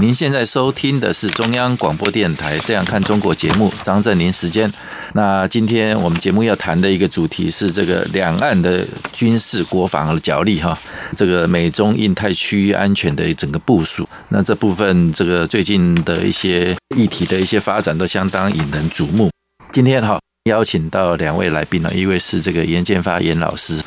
您现在收听的是中央广播电台《这样看中国》节目，张振林时间。那今天我们节目要谈的一个主题是这个两岸的军事国防的角力哈，这个美中印太区域安全的整个部署。那这部分这个最近的一些议题的一些发展都相当引人瞩目。今天哈。邀请到两位来宾呢，一位是这个严建发严老师，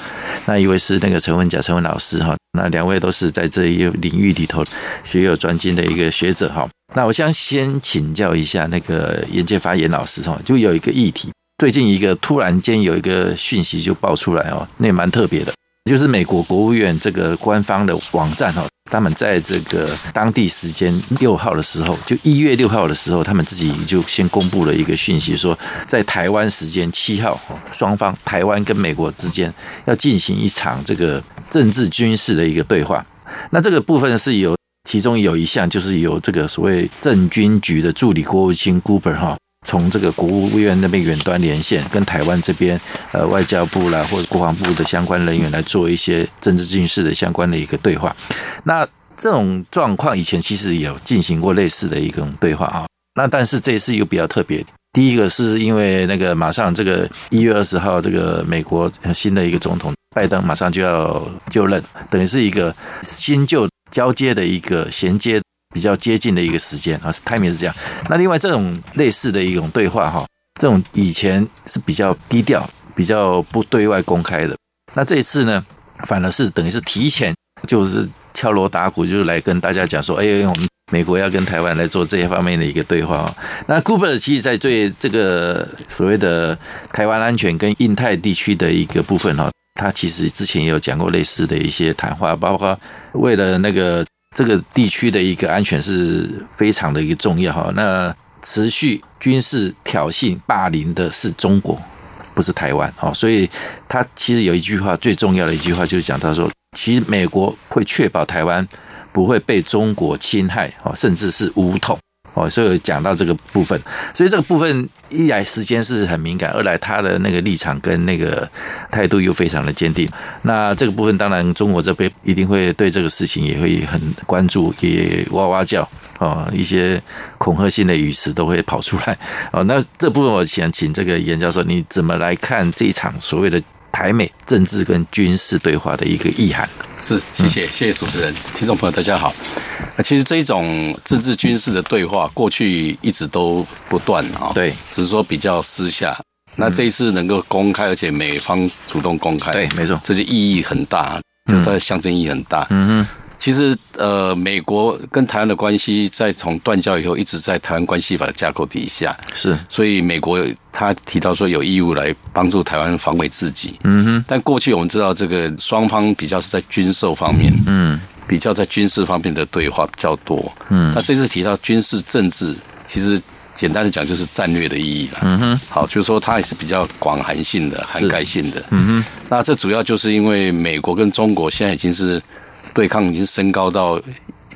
那一位是那个陈文甲陈文老师哈，那两位都是在这一领域里头学有专精的一个学者哈。那我想先请教一下那个严建发严老师哈，就有一个议题，最近一个突然间有一个讯息就爆出来哦，那也蛮特别的，就是美国国务院这个官方的网站哈。他们在这个当地时间六号的时候，就一月六号的时候，他们自己就先公布了一个讯息，说在台湾时间七号，双方台湾跟美国之间要进行一场这个政治军事的一个对话。那这个部分是有其中有一项，就是由这个所谓政军局的助理国务卿 Gooper 哈，从这个国务院那边远端连线，跟台湾这边呃外交部啦或者国防部的相关人员来做一些政治军事的相关的一个对话。那这种状况以前其实有进行过类似的一种对话啊。那但是这一次又比较特别。第一个是因为那个马上这个一月二十号，这个美国新的一个总统拜登马上就要就任，等于是一个新旧交接的一个衔接。比较接近的一个时间啊，timing 是这样。那另外这种类似的一种对话哈，这种以前是比较低调、比较不对外公开的。那这一次呢，反而是等于是提前，就是敲锣打鼓，就是来跟大家讲说，哎，我们美国要跟台湾来做这些方面的一个对话啊。那 Cooper 其实在对这个所谓的台湾安全跟印太地区的一个部分哈，他其实之前也有讲过类似的一些谈话，包括为了那个。这个地区的一个安全是非常的一个重要哈。那持续军事挑衅霸凌的是中国，不是台湾哦。所以他其实有一句话，最重要的一句话就是讲他说，其实美国会确保台湾不会被中国侵害哦，甚至是武统。哦，所以讲到这个部分，所以这个部分一来时间是很敏感，二来他的那个立场跟那个态度又非常的坚定。那这个部分当然中国这边一定会对这个事情也会很关注，也哇哇叫哦，一些恐吓性的语词都会跑出来。哦，那这部分我想请这个严教授，你怎么来看这一场所谓的台美政治跟军事对话的一个意涵？是，谢谢，谢谢主持人，听众朋友大家好。那其实这一种政治军事的对话，过去一直都不断啊，对，只是说比较私下。那这一次能够公开，而且美方主动公开，对，没错，这就意义很大，就它的象征意义很大。嗯哼。其实，呃，美国跟台湾的关系，在从断交以后，一直在台湾关系法的架构底下。是，所以美国他提到说有义务来帮助台湾防卫自己。嗯哼。但过去我们知道，这个双方比较是在军售方面，嗯，比较在军事方面的对话比较多。嗯。那这次提到军事政治，其实简单的讲就是战略的意义了。嗯哼。好，就是说它也是比较广涵性的、涵盖性的。嗯哼。那这主要就是因为美国跟中国现在已经是。对抗已经升高到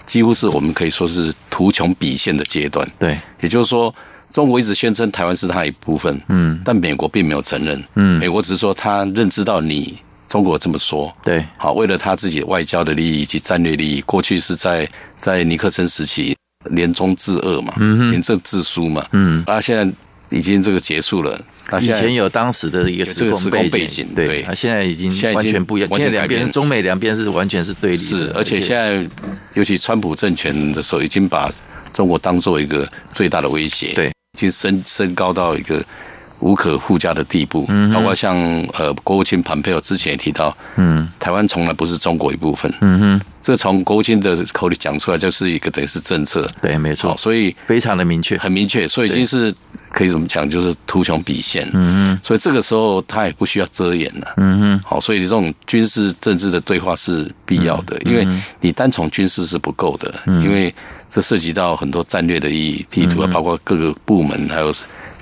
几乎是我们可以说是图穷匕见的阶段。对，也就是说，中国一直宣称台湾是它一部分，嗯，但美国并没有承认，嗯，美国只是说他认知到你中国这么说，对，好，为了他自己外交的利益以及战略利益，过去是在在尼克森时期联中制恶嘛，嗯，联政制苏嘛，嗯，那现在已经这个结束了。以前有当时的一个时空背景，对，他现在已经完全不一样。现在两边中美两边是完全是对立的，是，而且现在尤其川普政权的时候，已经把中国当做一个最大的威胁，对，已经升升高到一个无可附加的地步。嗯，包括像呃，国务卿蓬佩奥之前也提到，嗯，台湾从来不是中国一部分。嗯哼，这从国务卿的口里讲出来，就是一个等于是政策。对，没错。所以非常的明确，很明确。所以已经是可以怎么讲，就是图穷匕现。嗯哼，所以这个时候他也不需要遮掩了。嗯哼，好，所以这种军事政治的对话是必要的，因为你单从军事是不够的，因为这涉及到很多战略的意义、地图啊，包括各个部门还有。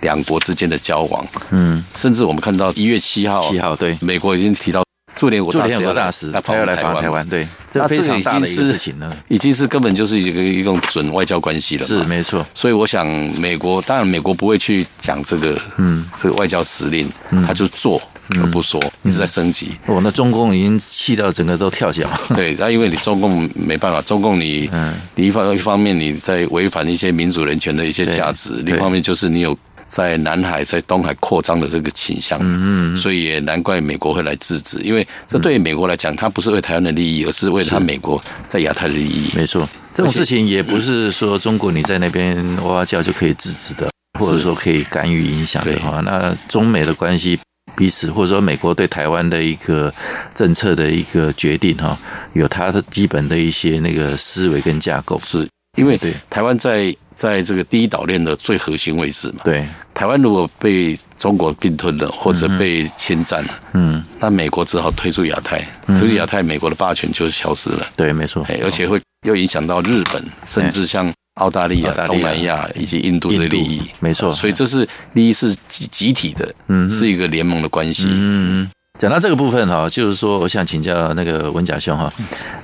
两国之间的交往，嗯，甚至我们看到一月七号，七号对，美国已经提到驻联合国大使他要来访台湾，对，这非常大的一个事情呢，已经是根本就是一个一种准外交关系了，是没错。所以我想，美国当然美国不会去讲这个，嗯，这个外交辞令，他就做而不说，一直在升级。哦，那中共已经气到整个都跳脚。对，那因为你中共没办法，中共你，嗯，你一方一方面你在违反一些民主人权的一些价值，另一方面就是你有。在南海、在东海扩张的这个倾向，嗯嗯，所以也难怪美国会来制止，因为这对于美国来讲，它不是为台湾的利益，而是为了他美国在亚太的利益。没错，这种事情也不是说中国你在那边哇哇叫就可以制止的，或者说可以干预影响的话，那中美的关系彼此，或者说美国对台湾的一个政策的一个决定哈，有它的基本的一些那个思维跟架构，是因为对。台湾在。在这个第一岛链的最核心位置嘛，对，台湾如果被中国并吞了，或者被侵占了，嗯，那美国只好退出亚太，退出亚太，美国的霸权就消失了。对，没错，而且会又影响到日本，甚至像澳大利亚、东南亚以及印度的利益。没错，所以这是利益是集集体的，嗯，是一个联盟的关系。嗯嗯，讲到这个部分哈，就是说，我想请教那个文甲兄哈，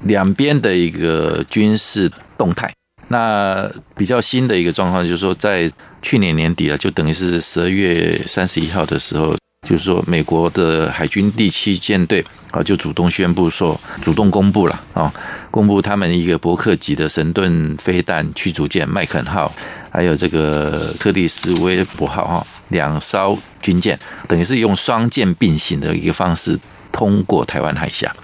两边的一个军事动态。那比较新的一个状况就是说，在去年年底了，就等于是十二月三十一号的时候，就是说美国的海军第七舰队啊，就主动宣布说，主动公布了啊，公布他们一个伯克级的神盾飞弹驱逐舰麦肯号，还有这个特里斯威伯号哈，两艘军舰，等于是用双舰并行的一个方式通过台湾海峡。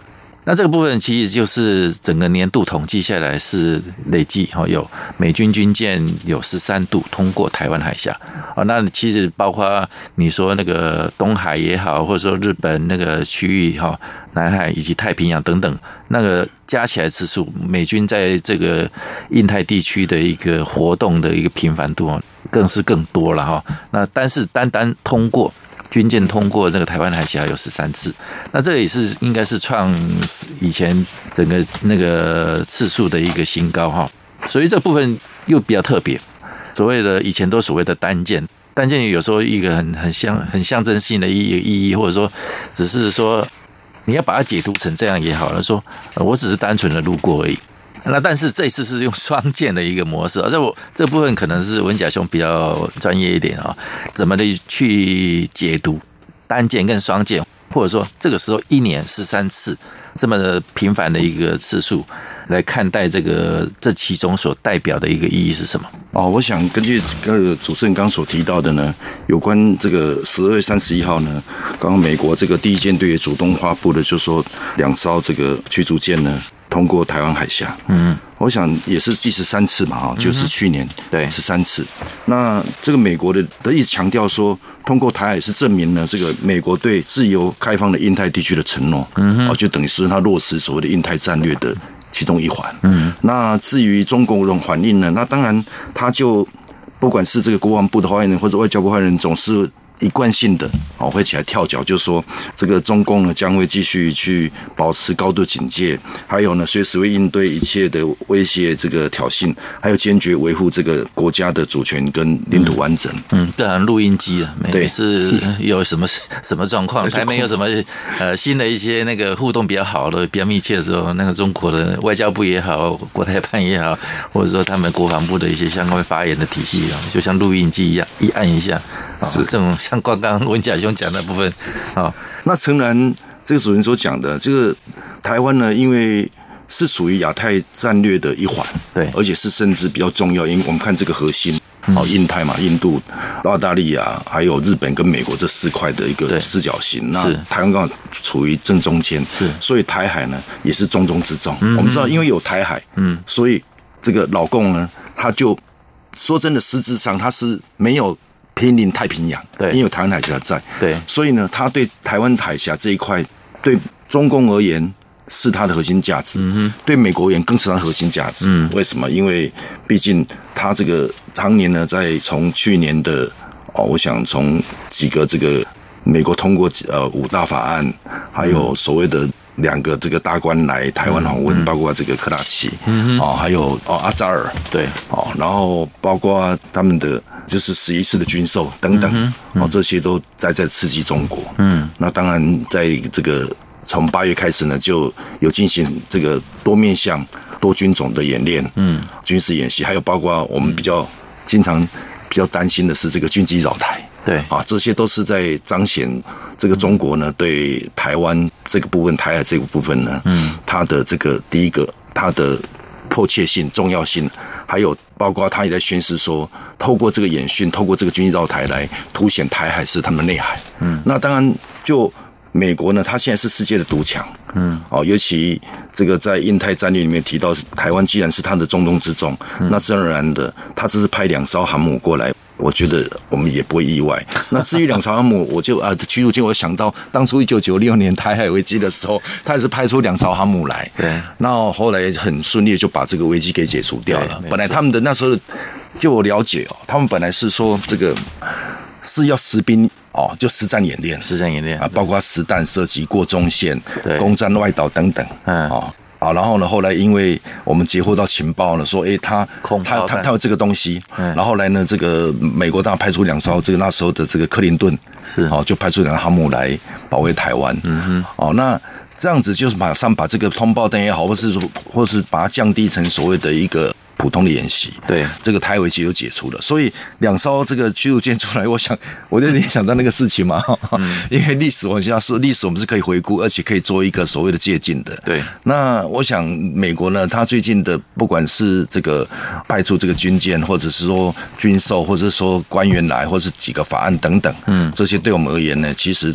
那这个部分其实就是整个年度统计下来是累计哈，有美军军舰有十三度通过台湾海峡啊。那其实包括你说那个东海也好，或者说日本那个区域哈，南海以及太平洋等等，那个加起来次数，美军在这个印太地区的一个活动的一个频繁度啊，更是更多了哈。那但是单单通过。军舰通过那个台湾海峡有十三次，那这也是应该是创以前整个那个次数的一个新高哈，所以这部分又比较特别。所谓的以前都所谓的单舰，单舰有时候一个很很象很象征性的意意义，或者说只是说你要把它解读成这样也好了，说我只是单纯的路过而已。那但是这次是用双舰的一个模式，而这我这部分可能是文甲兄比较专业一点啊，怎么的去解读单舰跟双舰，或者说这个时候一年十三次这么的频繁的一个次数来看待这个这其中所代表的一个意义是什么？哦，我想根据这个主持人刚所提到的呢，有关这个十二月三十一号呢，刚刚美国这个第一舰队也主动发布的，就是说两艘这个驱逐舰呢。通过台湾海峡，嗯，我想也是第十三次嘛，哈，就是去年对十三次。那这个美国的得意强调说，通过台海是证明了这个美国对自由开放的印太地区的承诺，嗯，就等于是他落实所谓的印太战略的其中一环。嗯，那至于中国这种反应呢，那当然他就不管是这个国防部的发言人或者外交部发言人，总是。一贯性的哦，会起来跳脚，就是说这个中共呢将会继续去保持高度警戒，还有呢随时会应对一切的威胁、这个挑衅，还有坚决维护这个国家的主权跟领土完整。嗯，当然录音机啊，每次 有什么什么状况，还没有什么呃新的一些那个互动比较好的、比较密切的时候，那个中国的外交部也好，国台办也好，或者说他们国防部的一些相关发言的体系啊，就像录音机一样，一按一下 是。这种。像刚刚文甲兄讲的部分，啊，那诚然，这个主人所讲的，这个台湾呢，因为是属于亚太战略的一环，对，而且是甚至比较重要，因为我们看这个核心，哦，印太嘛，印度、澳大利亚，还有日本跟美国这四块的一个四角形，那台湾刚好处于正中间，是，所以台海呢也是重中之重。我们知道，因为有台海，嗯，所以这个老共呢，他就说真的，实质上他是没有。濒临太平洋，对，因为有台湾海峡在，对，所以呢，他对台湾海峡这一块，对中共而言是他的核心价值，嗯哼，对美国而言更是他的核心价值。嗯，为什么？因为毕竟他这个常年呢，在从去年的哦，我想从几个这个美国通过呃五大法案，还有所谓的。两个这个大官来台湾访问，包括这个克拉奇，嗯哦，还有哦阿扎尔，对，哦，然后包括他们的就是十一世的军售等等，哦，这些都在在刺激中国。嗯，那当然，在这个从八月开始呢，就有进行这个多面向、多军种的演练，嗯，军事演习，还有包括我们比较经常比较担心的是这个军机扰台。对啊，这些都是在彰显这个中国呢对台湾这个部分、台海这个部分呢，嗯，它的这个第一个它的迫切性、重要性，还有包括他也在宣示说，透过这个演训，透过这个军机绕台来凸显台海是他们内海。嗯，那当然就美国呢，它现在是世界的独强。嗯，哦，尤其这个在印太战略里面提到，台湾既然是它的重中之重，那自然而然的，他只是派两艘航母过来。我觉得我们也不会意外。那至于两艘航母，我就啊，驱逐舰，我想到当初一九九六年台海危机的时候，他也是派出两艘航母来。对。那后来很顺利就把这个危机给解除掉了。本来他们的那时候，就我了解哦，他们本来是说这个是要实兵哦，就实战演练，实战演练啊，包括实弹射击过中线、攻占外岛等等。嗯。哦。啊，然后呢，后来因为我们截获到情报了，说，哎，他他他他有这个东西，然后后来呢，这个美国当然派出两艘这个那时候的这个克林顿是，哦，就派出两个航母来保卫台湾，嗯哼，哦，那这样子就是马上把这个通报单也好，或是说，或是把它降低成所谓的一个。普通的演习，对这个台危机就解除了，所以两艘这个驱逐舰出来，我想我就联想到那个事情嘛，嗯、因为历史我想是历史，我们是可以回顾，而且可以做一个所谓的借鉴的。对，那我想美国呢，它最近的不管是这个派出这个军舰，或者是说军售，或者是说官员来，或者是几个法案等等，嗯，这些对我们而言呢，其实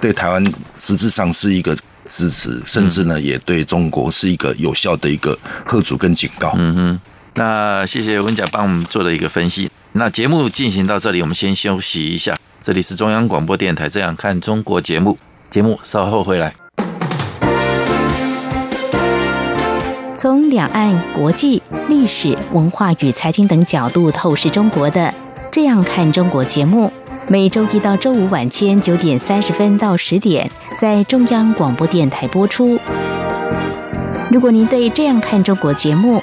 对台湾实质上是一个支持，甚至呢，也对中国是一个有效的一个贺阻跟警告。嗯哼。那谢谢文甲帮我们做的一个分析。那节目进行到这里，我们先休息一下。这里是中央广播电台《这样看中国》节目，节目稍后回来。从两岸、国际、历史文化与财经等角度透视中国的《这样看中国》节目，每周一到周五晚间九点三十分到十点在中央广播电台播出。如果您对《这样看中国》节目，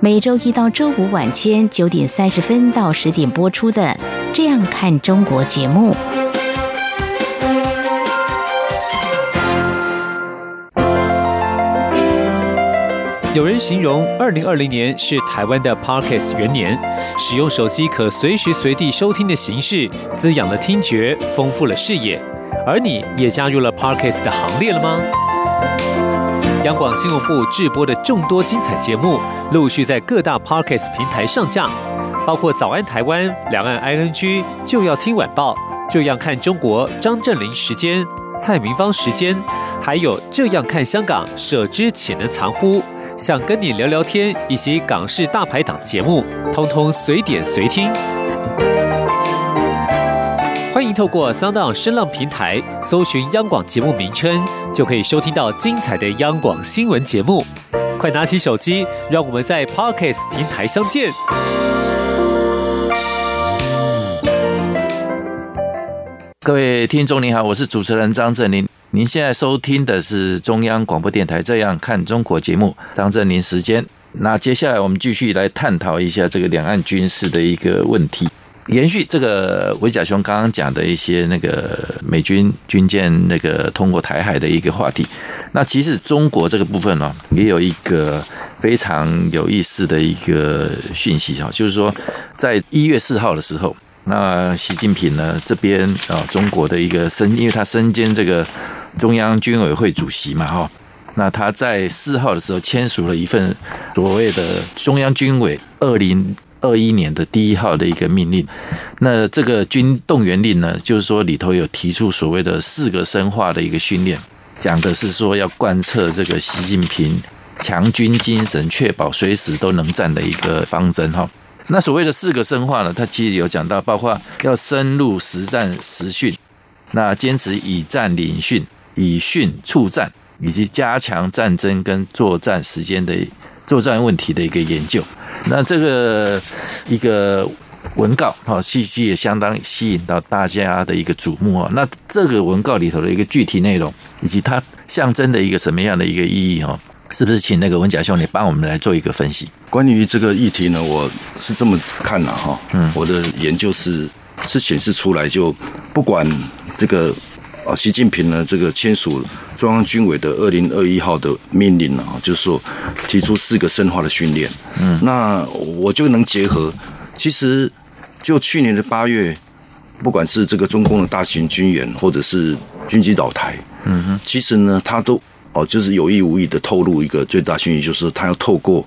每周一到周五晚间九点三十分到十点播出的《这样看中国》节目。有人形容二零二零年是台湾的 Parkes 元年，使用手机可随时随地收听的形式，滋养了听觉，丰富了视野。而你也加入了 Parkes 的行列了吗？央广新闻部制播的众多精彩节目，陆续在各大 Podcast 平台上架，包括《早安台湾》、《两岸 ING》、就要听晚报、这样看中国、张振林时间、蔡明芳时间，还有这样看香港、舍之岂能藏乎？想跟你聊聊天，以及港式大排档节目，通通随点随听。欢迎透过 SoundOn 声浪平台搜寻央广节目名称，就可以收听到精彩的央广新闻节目。快拿起手机，让我们在 Podcast 平台相见。各位听众您好，我是主持人张振林。您现在收听的是中央广播电台《这样看中国》节目，张振林时间。那接下来我们继续来探讨一下这个两岸军事的一个问题。延续这个维甲兄刚刚讲的一些那个美军军舰那个通过台海的一个话题，那其实中国这个部分呢，也有一个非常有意思的一个讯息哈，就是说在一月四号的时候，那习近平呢这边啊，中国的一个身，因为他身兼这个中央军委会主席嘛，哈。那他在四号的时候签署了一份所谓的中央军委二零二一年的第一号的一个命令。那这个军动员令呢，就是说里头有提出所谓的四个深化的一个训练，讲的是说要贯彻这个习近平强军精神，确保随时都能战的一个方针哈。那所谓的四个深化呢，他其实有讲到，包括要深入实战实训，那坚持以战领训，以训促战。以及加强战争跟作战时间的作战问题的一个研究，那这个一个文告哈，其实也相当吸引到大家的一个瞩目啊。那这个文告里头的一个具体内容，以及它象征的一个什么样的一个意义哈，是不是请那个文甲兄你帮我们来做一个分析？关于这个议题呢，我是这么看的哈，嗯，我的研究是是显示出来，就不管这个。啊，习近平呢，这个签署中央军委的二零二一号的命令啊，就是说提出四个深化的训练。嗯，那我就能结合，其实就去年的八月，不管是这个中共的大型军演，或者是军机倒台，嗯哼，其实呢，他都哦，就是有意无意的透露一个最大讯息，就是他要透过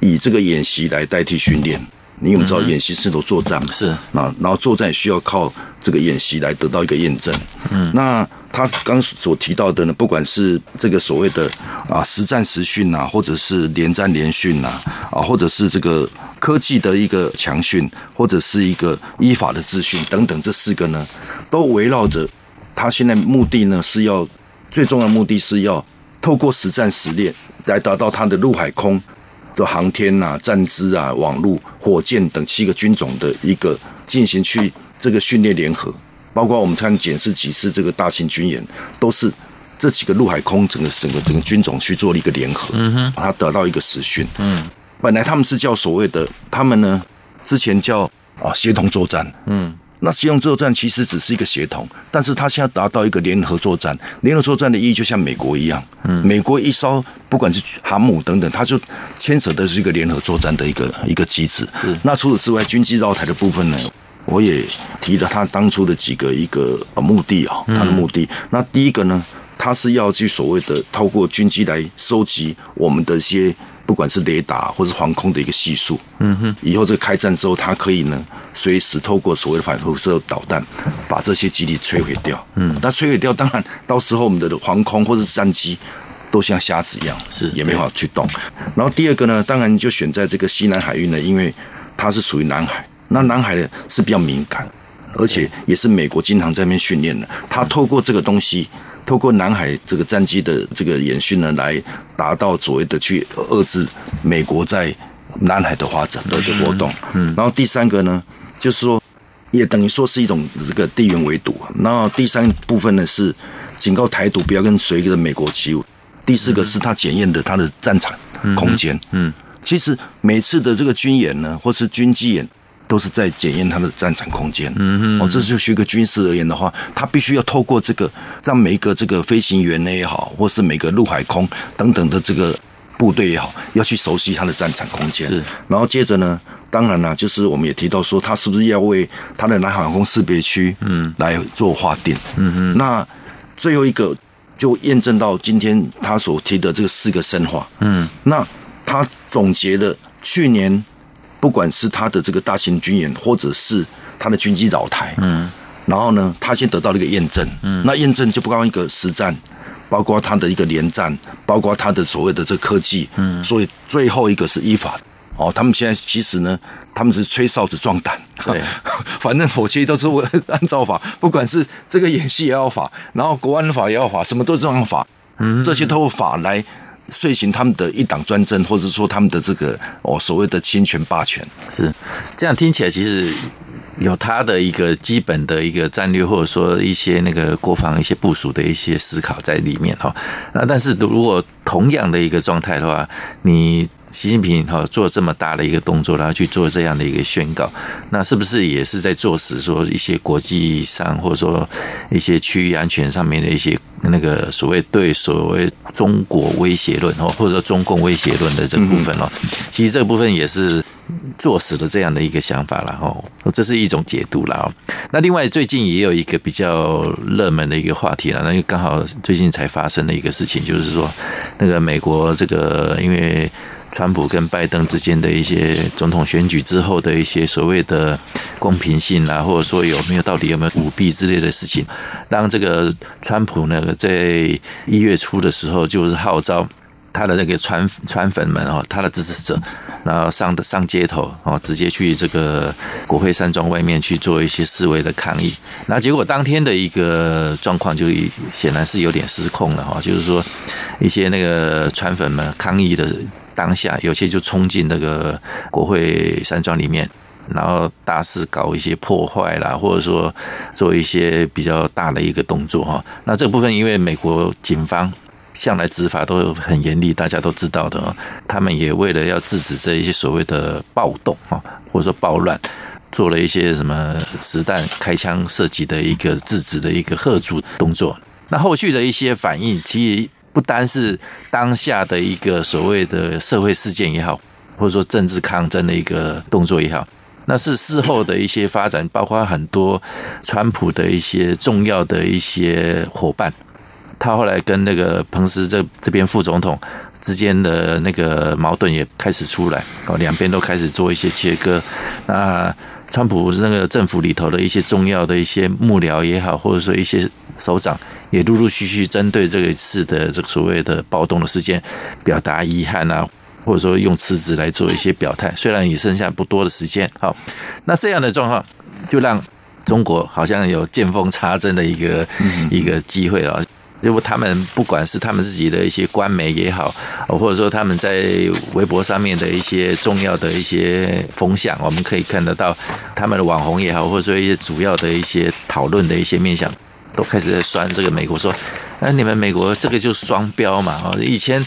以这个演习来代替训练。你有没有知道演习是都作战嘛？是啊，然后作战也需要靠这个演习来得到一个验证。嗯，那他刚所提到的呢，不管是这个所谓的啊实战实训啊，或者是连战连训啊，啊，或者是这个科技的一个强训，或者是一个依法的自训等等，这四个呢，都围绕着他现在目的呢是要最重要的目的是要透过实战实练来达到他的陆海空。的航天啊、战资啊、网络、火箭等七个军种的一个进行去这个训练联合，包括我们看检视几次这个大型军演，都是这几个陆海空整个整个整个军种去做了一个联合，嗯哼，把它得到一个实训。嗯，本来他们是叫所谓的，他们呢之前叫啊协同作战，嗯。那协同作战其实只是一个协同，但是它现在达到一个联合作战。联合作战的意义就像美国一样，嗯，美国一艘不管是航母等等，它就牵扯的是一个联合作战的一个一个机制。是。那除此之外，军机绕台的部分呢，我也提了他当初的几个一个目的啊，他的目的。那第一个呢，他是要去所谓的透过军机来收集我们的一些。不管是雷达或是防空的一个系数，嗯哼，以后这个开战之后，它可以呢随时透过所谓的反辐射导弹，把这些基地摧毁掉。嗯，那摧毁掉，当然到时候我们的防空或者是战机都像瞎子一样，是也没法去动。然后第二个呢，当然就选在这个西南海域呢，因为它是属于南海，那南海呢是比较敏感，而且也是美国经常在那边训练的，它透过这个东西。透过南海这个战机的这个演训呢，来达到所谓的去遏制美国在南海的发展的活动。嗯，然后第三个呢，就是说也等于说是一种这个地缘围堵。然后第三部分呢是警告台独不要跟随着美国起舞。第四个是他检验的他的战场空间。嗯，其实每次的这个军演呢，或是军机演。都是在检验它的战场空间。嗯哼，哦，这就是一个军事而言的话，它必须要透过这个，让每一个这个飞行员呢也好，或是每个陆海空等等的这个部队也好，要去熟悉它的战场空间。是，然后接着呢，当然了，就是我们也提到说，他是不是要为他的南海航空识别区，嗯，来做划定。嗯嗯，那最后一个就验证到今天他所提的这个四个深化。嗯，那他总结了去年。不管是他的这个大型军演，或者是他的军机扰台，嗯，然后呢，他先得到了一个验证，嗯，那验证就不光一个实战，包括他的一个联战，包括他的所谓的这个科技，嗯，所以最后一个是依法。哦，他们现在其实呢，他们是吹哨子壮胆，对，反正火器都是我按照法，不管是这个演戏也要法，然后国安法也要法，什么都是这样法，嗯，这些都有法来。遂行他们的一党专政，或者说他们的这个哦所谓的侵权霸权，是这样听起来，其实有他的一个基本的一个战略，或者说一些那个国防一些部署的一些思考在里面哈。那但是如果同样的一个状态的话，你习近平哈做这么大的一个动作，然后去做这样的一个宣告，那是不是也是在做死说一些国际上或者说一些区域安全上面的一些那个所谓对所谓中国威胁论哦，或者说中共威胁论的这部分哦？其实这部分也是。作死的这样的一个想法了哦，这是一种解读了哦。那另外最近也有一个比较热门的一个话题了，那就刚好最近才发生的一个事情，就是说那个美国这个因为川普跟拜登之间的一些总统选举之后的一些所谓的公平性啊，或者说有没有到底有没有舞弊之类的事情，让这个川普呢在一月初的时候就是号召。他的那个川川粉们哦，他的支持者，然后上的上街头哦，直接去这个国会山庄外面去做一些示威的抗议。那结果当天的一个状况就显然是有点失控了哈，就是说一些那个川粉们抗议的当下，有些就冲进那个国会山庄里面，然后大肆搞一些破坏啦，或者说做一些比较大的一个动作哈。那这部分因为美国警方。向来执法都很严厉，大家都知道的哦。他们也为了要制止这一些所谓的暴动啊，或者说暴乱，做了一些什么实弹开枪射击的一个制止的一个喝阻动作。那后续的一些反应，其实不单是当下的一个所谓的社会事件也好，或者说政治抗争的一个动作也好，那是事后的一些发展，包括很多川普的一些重要的一些伙伴。他后来跟那个彭斯这这边副总统之间的那个矛盾也开始出来哦，两边都开始做一些切割。那川普那个政府里头的一些重要的一些幕僚也好，或者说一些首长，也陆陆续续针对这一次的这个所谓的暴动的事件表达遗憾啊，或者说用辞职来做一些表态。虽然也剩下不多的时间，好，那这样的状况就让中国好像有见缝插针的一个一个机会啊。如果他们不管是他们自己的一些官媒也好，或者说他们在微博上面的一些重要的一些风向，我们可以看得到他们的网红也好，或者说一些主要的一些讨论的一些面向，都开始在酸这个美国，说，那你们美国这个就双标嘛？哦，以前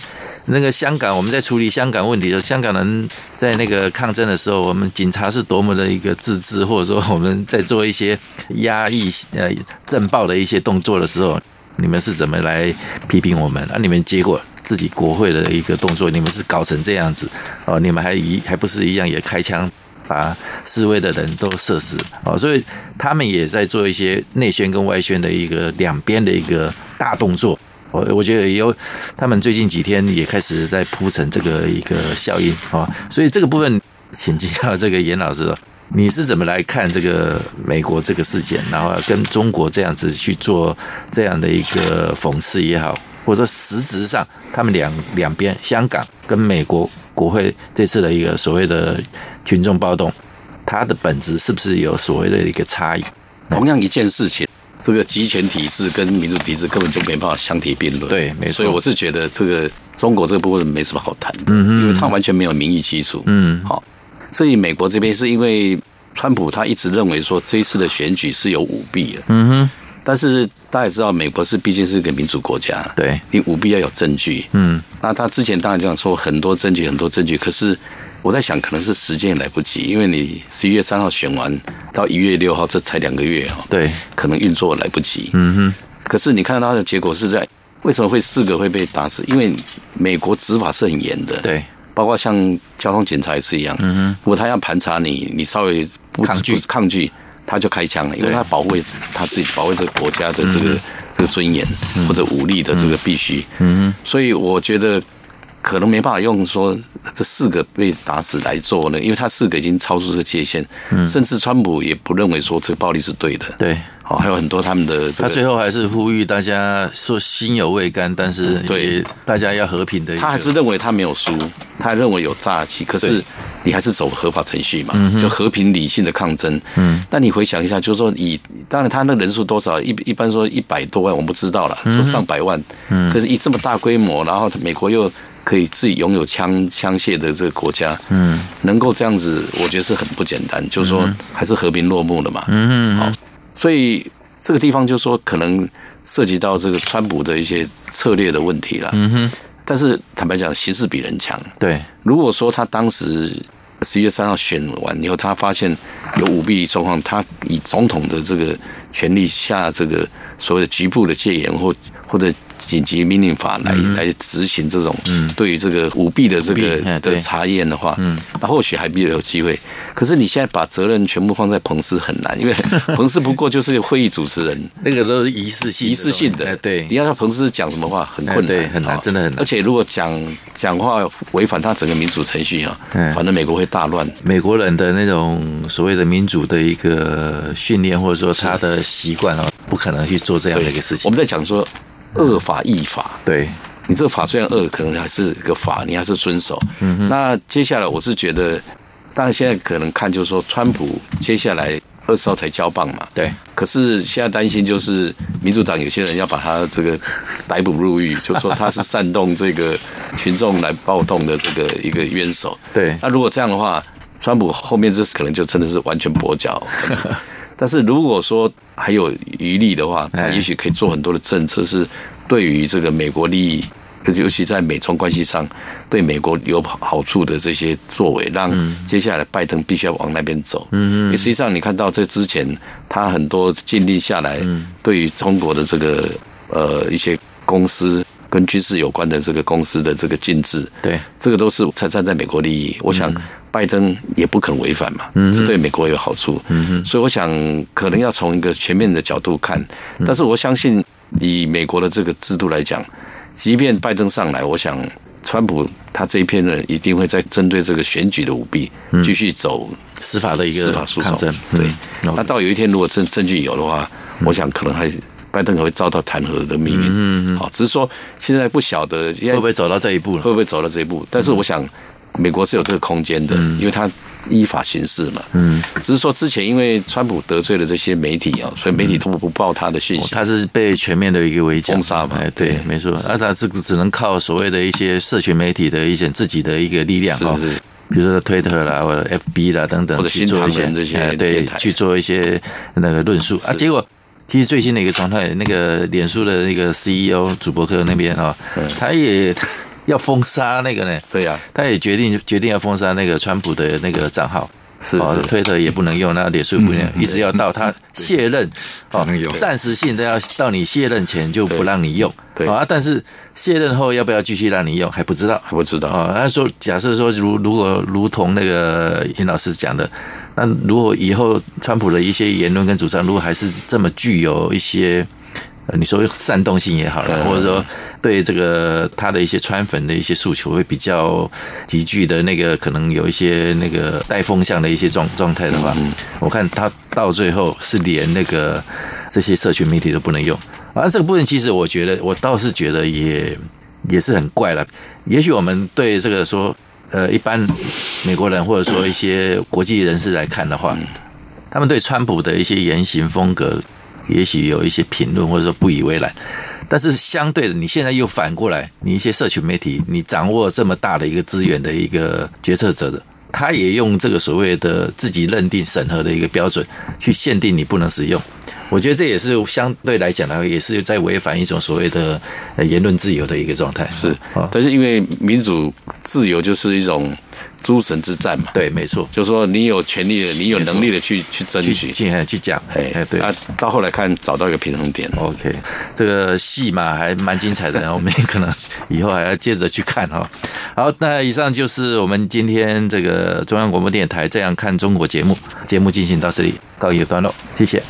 那个香港我们在处理香港问题的时候，香港人在那个抗争的时候，我们警察是多么的一个自治，或者说我们在做一些压抑呃镇暴的一些动作的时候。你们是怎么来批评我们？啊、你们结果自己国会的一个动作，你们是搞成这样子哦？你们还一还不是一样也开枪把示威的人都射死哦？所以他们也在做一些内宣跟外宣的一个两边的一个大动作。我我觉得有他们最近几天也开始在铺陈这个一个效应啊。所以这个部分，请教这个严老师。你是怎么来看这个美国这个事件，然后跟中国这样子去做这样的一个讽刺也好，或者说实质上他们两两边香港跟美国国会这次的一个所谓的群众暴动，它的本质是不是有所谓的一个差异？同样一件事情，这个集权体制跟民主体制根本就没办法相提并论。对，没错。所以我是觉得这个中国这个部分没什么好谈的，嗯，因为它完全没有民意基础。嗯，好。所以美国这边是因为川普他一直认为说这一次的选举是有舞弊的，嗯哼。但是大家也知道，美国是毕竟是一个民主国家，对，你舞弊要有证据，嗯。那他之前当然讲说很多证据，很多证据，可是我在想，可能是时间也来不及，因为你十一月三号选完到一月六号，这才两个月哈，对，可能运作来不及，嗯哼。可是你看到他的结果是在为什么会四个会被打死？因为美国执法是很严的，对。包括像交通警察也是一样，嗯哼，如果他要盘查你，你稍微不抗拒。抗拒，他就开枪了，因为他保卫他自己，保卫这个国家的这个这个尊严或者武力的这个必须，嗯哼，所以我觉得可能没办法用说这四个被打死来做呢，因为他四个已经超出这个界限，嗯甚至川普也不认为说这个暴力是对的，对。好，还有很多他们的，他最后还是呼吁大家说心有未甘，但是对大家要和平的。他还是认为他没有输，他还认为有诈欺，可是你还是走合法程序嘛，就和平理性的抗争。嗯，但你回想一下，就是说以当然他那人数多少，一一般说一百多万，我们不知道了，说上百万。嗯，可是以这么大规模，然后美国又可以自己拥有枪枪械的这个国家，嗯，能够这样子，我觉得是很不简单。就是说还是和平落幕了嘛。嗯，好。所以这个地方就是说，可能涉及到这个川普的一些策略的问题了。嗯哼。但是坦白讲，形势比人强。对。如果说他当时十一月三号选完以后，他发现有舞弊状况，他以总统的这个权力下这个所谓的局部的戒严或或者。紧急命令法来来执行这种对于这个舞弊的这个的查验的话，那或许还比较有机会。可是你现在把责任全部放在彭斯很难，因为 彭斯不过就是会议主持人，那个都是仪式性、仪式性的。对，你要让彭斯讲什么话很困难，很难，真的很难。而且如果讲讲话违反他整个民主程序啊，反正美国会大乱。美国人的那种所谓的民主的一个训练，或者说他的习惯啊，不可能去做这样的一个事情。我们在讲说。恶法亦法，对，你这个法虽然恶，可能还是个法，你还是遵守。嗯哼。那接下来我是觉得，当然现在可能看就是说，川普接下来二十号才交棒嘛。对。可是现在担心就是民主党有些人要把他这个逮捕入狱，就说他是煽动这个群众来暴动的这个一个冤手。对。那如果这样的话，川普后面这可能就真的是完全跛脚。但是如果说还有余力的话，他也许可以做很多的政策，是对于这个美国利益，尤其在美中关系上对美国有好处的这些作为，让接下来拜登必须要往那边走。嗯嗯。实际上，你看到这之前他很多禁令下来，对于中国的这个呃一些公司跟军事有关的这个公司的这个禁制，对，这个都是才站在美国利益。我想。拜登也不可能违反嘛，这对美国有好处，所以我想可能要从一个全面的角度看，但是我相信以美国的这个制度来讲，即便拜登上来，我想川普他这一片人一定会在针对这个选举的舞弊继续走司法的一个司法诉讼，对，那到有一天如果证证据有的话，我想可能还拜登还会遭到弹劾的命运，好，只是说现在不晓得会不会走到这一步了，会不会走到这一步，但是我想。美国是有这个空间的，因为他依法行事嘛。嗯，只是说之前因为川普得罪了这些媒体啊，所以媒体都不报他的讯息。他是被全面的一个围剿、封杀嘛？对，没错。那他这个只能靠所谓的一些社群媒体的一些自己的一个力量啊，比如说推特啦、或者 FB 啦等等，或者新唐人这些，对，去做一些那个论述啊。结果其实最新的一个状态，那个脸书的那个 CEO 主播克那边啊，他也。要封杀那个呢？对呀、啊，他也决定决定要封杀那个川普的那个账号，是，是。推特也不能用，那脸书也不能用，嗯、一直要到他卸任。才能用，暂时性的要到你卸任前就不让你用，对。啊，但是卸任后要不要继续让你用还不知道，还不知道。啊。他说，假设说如如果如同那个尹老师讲的，那如果以后川普的一些言论跟主张，如果还是这么具有一些。你说煽动性也好了，或者说对这个他的一些川粉的一些诉求会比较急剧的那个，可能有一些那个带风向的一些状状态的话，我看他到最后是连那个这些社群媒体都不能用。而这个部分其实我觉得，我倒是觉得也也是很怪了。也许我们对这个说，呃，一般美国人或者说一些国际人士来看的话，他们对川普的一些言行风格。也许有一些评论或者说不以为然，但是相对的，你现在又反过来，你一些社群媒体，你掌握这么大的一个资源的一个决策者的，他也用这个所谓的自己认定审核的一个标准去限定你不能使用，我觉得这也是相对来讲呢，也是在违反一种所谓的言论自由的一个状态。是，但是因为民主自由就是一种。诸神之战嘛，对，没错，就是说你有权利的，你有能力的去去争取，去去讲，哎，对，啊，到后来看找到一个平衡点，OK，这个戏嘛还蛮精彩的，然 后我们可能以后还要接着去看哈。好，那以上就是我们今天这个中央广播电台这样看中国节目，节目进行到这里告一个段落，谢谢。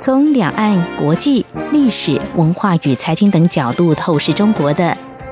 从两岸、国际、历史、文化与财经等角度透视中国的。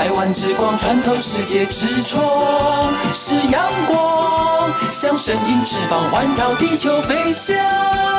百万之光穿透世界之窗；是阳光，像神鹰翅膀环绕地球飞翔。